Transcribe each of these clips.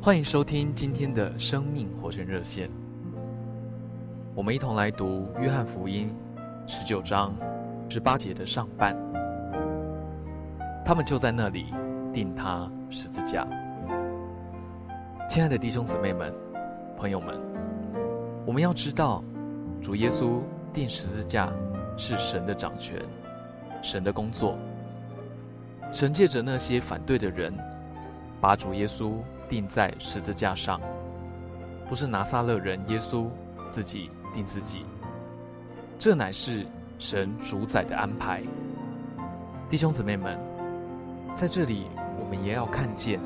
欢迎收听今天的生命活泉热线。我们一同来读《约翰福音》十九章十八节的上半。他们就在那里钉他十字架。亲爱的弟兄姊妹们、朋友们，我们要知道，主耶稣钉十字架是神的掌权，神的工作。神借着那些反对的人，把主耶稣。钉在十字架上，不是拿撒勒人耶稣自己钉自己，这乃是神主宰的安排。弟兄姊妹们，在这里我们也要看见，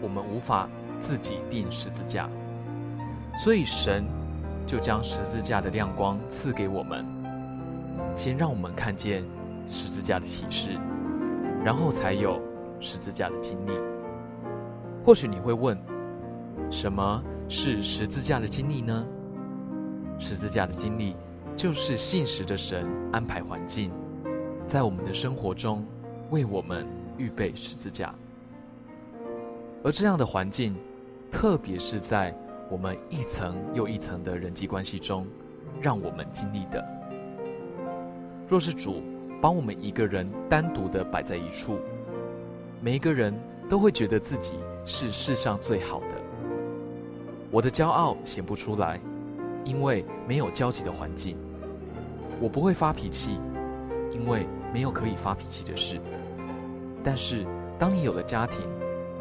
我们无法自己钉十字架，所以神就将十字架的亮光赐给我们，先让我们看见十字架的启示，然后才有十字架的经历。或许你会问，什么是十字架的经历呢？十字架的经历就是信实的神安排环境，在我们的生活中为我们预备十字架。而这样的环境，特别是在我们一层又一层的人际关系中，让我们经历的。若是主把我们一个人单独的摆在一处，每一个人都会觉得自己。是世上最好的。我的骄傲显不出来，因为没有交集的环境。我不会发脾气，因为没有可以发脾气的事。但是，当你有了家庭，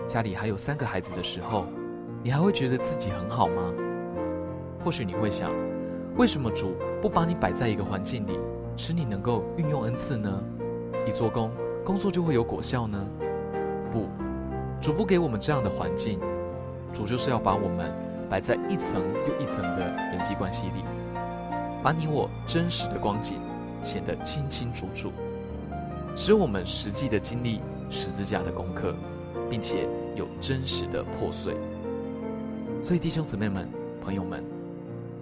家里还有三个孩子的时候，你还会觉得自己很好吗？或许你会想，为什么主不把你摆在一个环境里，使你能够运用恩赐呢？一做工，工作就会有果效呢？不。主不给我们这样的环境，主就是要把我们摆在一层又一层的人际关系里，把你我真实的光景显得清清楚楚，使我们实际的经历十字架的功课，并且有真实的破碎。所以弟兄姊妹们、朋友们，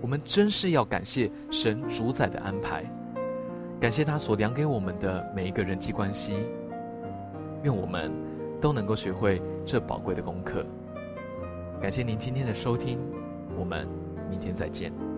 我们真是要感谢神主宰的安排，感谢他所量给我们的每一个人际关系，愿我们都能够学会。这宝贵的功课，感谢您今天的收听，我们明天再见。